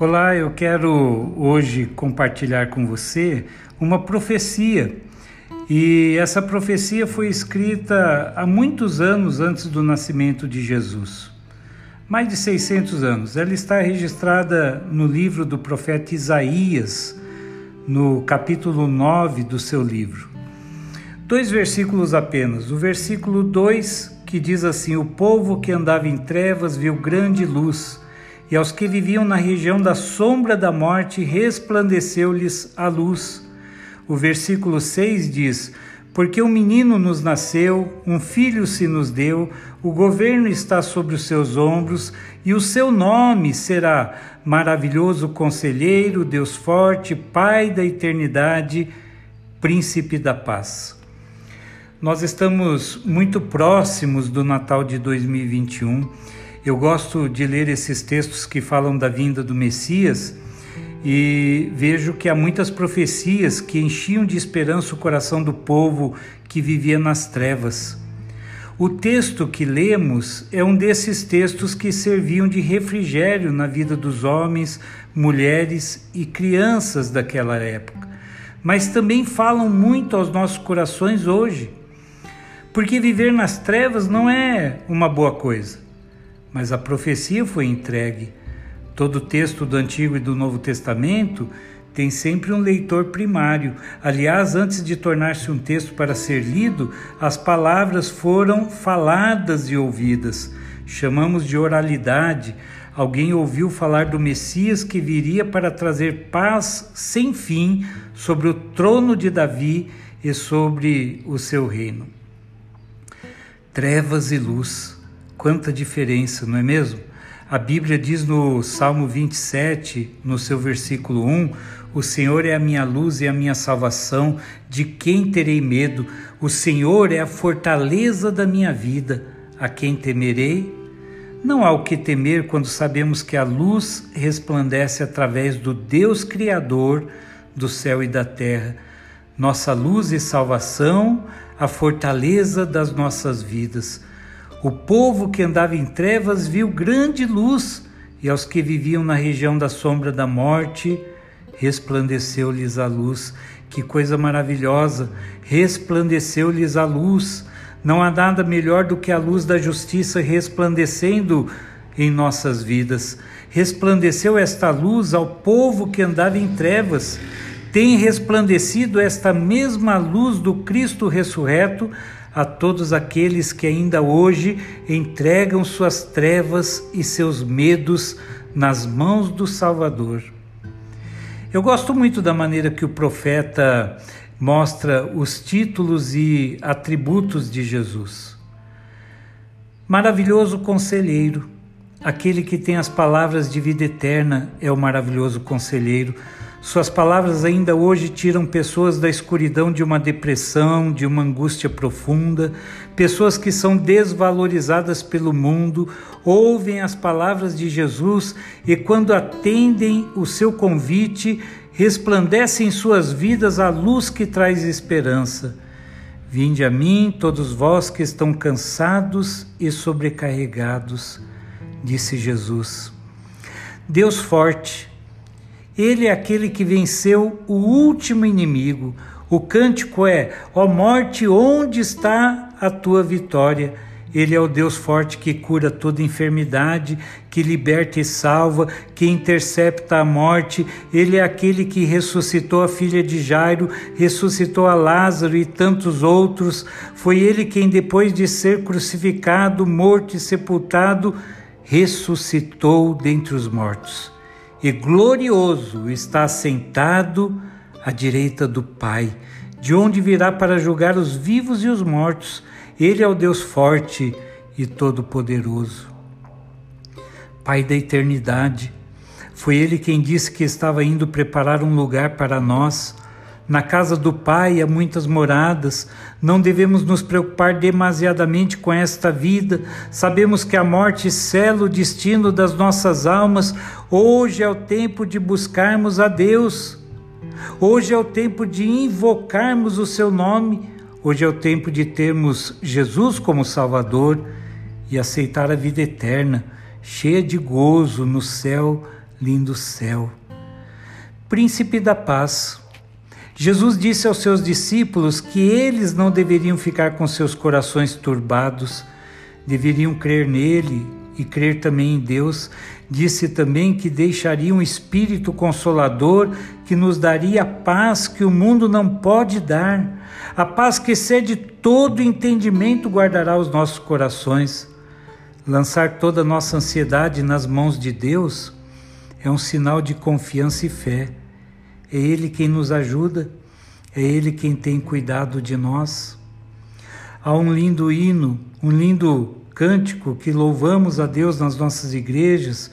Olá, eu quero hoje compartilhar com você uma profecia. E essa profecia foi escrita há muitos anos antes do nascimento de Jesus. Mais de 600 anos. Ela está registrada no livro do profeta Isaías, no capítulo 9 do seu livro. Dois versículos apenas. O versículo 2 que diz assim: O povo que andava em trevas viu grande luz e aos que viviam na região da sombra da morte resplandeceu-lhes a luz. O versículo 6 diz: Porque um menino nos nasceu, um filho se nos deu, o governo está sobre os seus ombros, e o seu nome será Maravilhoso Conselheiro, Deus Forte, Pai da Eternidade, Príncipe da Paz. Nós estamos muito próximos do Natal de 2021 eu gosto de ler esses textos que falam da vinda do Messias e vejo que há muitas profecias que enchiam de esperança o coração do povo que vivia nas trevas. O texto que lemos é um desses textos que serviam de refrigério na vida dos homens, mulheres e crianças daquela época, mas também falam muito aos nossos corações hoje. Porque viver nas trevas não é uma boa coisa mas a profecia foi entregue. Todo texto do Antigo e do Novo Testamento tem sempre um leitor primário. Aliás, antes de tornar-se um texto para ser lido, as palavras foram faladas e ouvidas. Chamamos de oralidade. Alguém ouviu falar do Messias que viria para trazer paz sem fim sobre o trono de Davi e sobre o seu reino. Trevas e luz Quanta diferença, não é mesmo? A Bíblia diz no Salmo 27, no seu versículo 1: O Senhor é a minha luz e a minha salvação, de quem terei medo? O Senhor é a fortaleza da minha vida, a quem temerei? Não há o que temer quando sabemos que a luz resplandece através do Deus Criador do céu e da terra, nossa luz e salvação, a fortaleza das nossas vidas. O povo que andava em trevas viu grande luz, e aos que viviam na região da sombra da morte, resplandeceu-lhes a luz. Que coisa maravilhosa! Resplandeceu-lhes a luz. Não há nada melhor do que a luz da justiça resplandecendo em nossas vidas. Resplandeceu esta luz ao povo que andava em trevas. Tem resplandecido esta mesma luz do Cristo ressurreto a todos aqueles que ainda hoje entregam suas trevas e seus medos nas mãos do Salvador. Eu gosto muito da maneira que o profeta mostra os títulos e atributos de Jesus. Maravilhoso conselheiro, aquele que tem as palavras de vida eterna é o maravilhoso conselheiro. Suas palavras ainda hoje tiram pessoas da escuridão de uma depressão, de uma angústia profunda, pessoas que são desvalorizadas pelo mundo, ouvem as palavras de Jesus e, quando atendem o seu convite, resplandece em suas vidas a luz que traz esperança. Vinde a mim, todos vós que estão cansados e sobrecarregados, disse Jesus. Deus forte, ele é aquele que venceu o último inimigo. O cântico é: Ó morte, onde está a tua vitória? Ele é o Deus forte que cura toda enfermidade, que liberta e salva, que intercepta a morte. Ele é aquele que ressuscitou a filha de Jairo, ressuscitou a Lázaro e tantos outros. Foi ele quem, depois de ser crucificado, morto e sepultado, ressuscitou dentre os mortos e glorioso está sentado à direita do Pai, de onde virá para julgar os vivos e os mortos. Ele é o Deus forte e todo-poderoso. Pai da eternidade, foi Ele quem disse que estava indo preparar um lugar para nós na casa do Pai há muitas moradas. Não devemos nos preocupar demasiadamente com esta vida. Sabemos que a morte sela o destino das nossas almas. Hoje é o tempo de buscarmos a Deus. Hoje é o tempo de invocarmos o seu nome. Hoje é o tempo de termos Jesus como Salvador e aceitar a vida eterna, cheia de gozo no céu, lindo céu. Príncipe da paz. Jesus disse aos seus discípulos que eles não deveriam ficar com seus corações turbados, deveriam crer nele e crer também em Deus. Disse também que deixaria um espírito consolador que nos daria a paz que o mundo não pode dar. A paz que excede todo entendimento guardará os nossos corações. Lançar toda a nossa ansiedade nas mãos de Deus é um sinal de confiança e fé. É Ele quem nos ajuda, é Ele quem tem cuidado de nós. Há um lindo hino, um lindo cântico que louvamos a Deus nas nossas igrejas,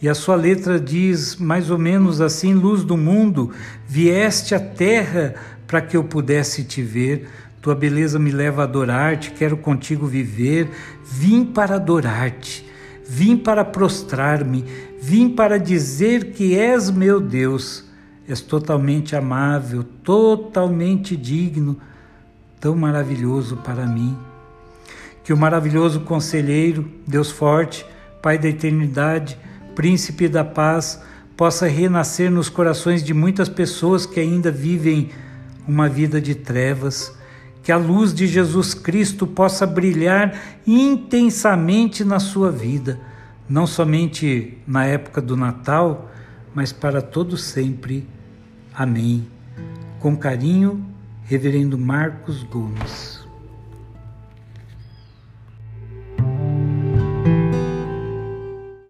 e a sua letra diz mais ou menos assim: Luz do mundo, vieste à terra para que eu pudesse te ver. Tua beleza me leva a adorar-te, quero contigo viver. Vim para adorar-te, vim para prostrar-me, vim para dizer que és meu Deus. És totalmente amável, totalmente digno, tão maravilhoso para mim. Que o maravilhoso conselheiro, Deus forte, Pai da eternidade, Príncipe da paz, possa renascer nos corações de muitas pessoas que ainda vivem uma vida de trevas. Que a luz de Jesus Cristo possa brilhar intensamente na sua vida, não somente na época do Natal, mas para todo sempre. Amém. Com carinho, Reverendo Marcos Gomes.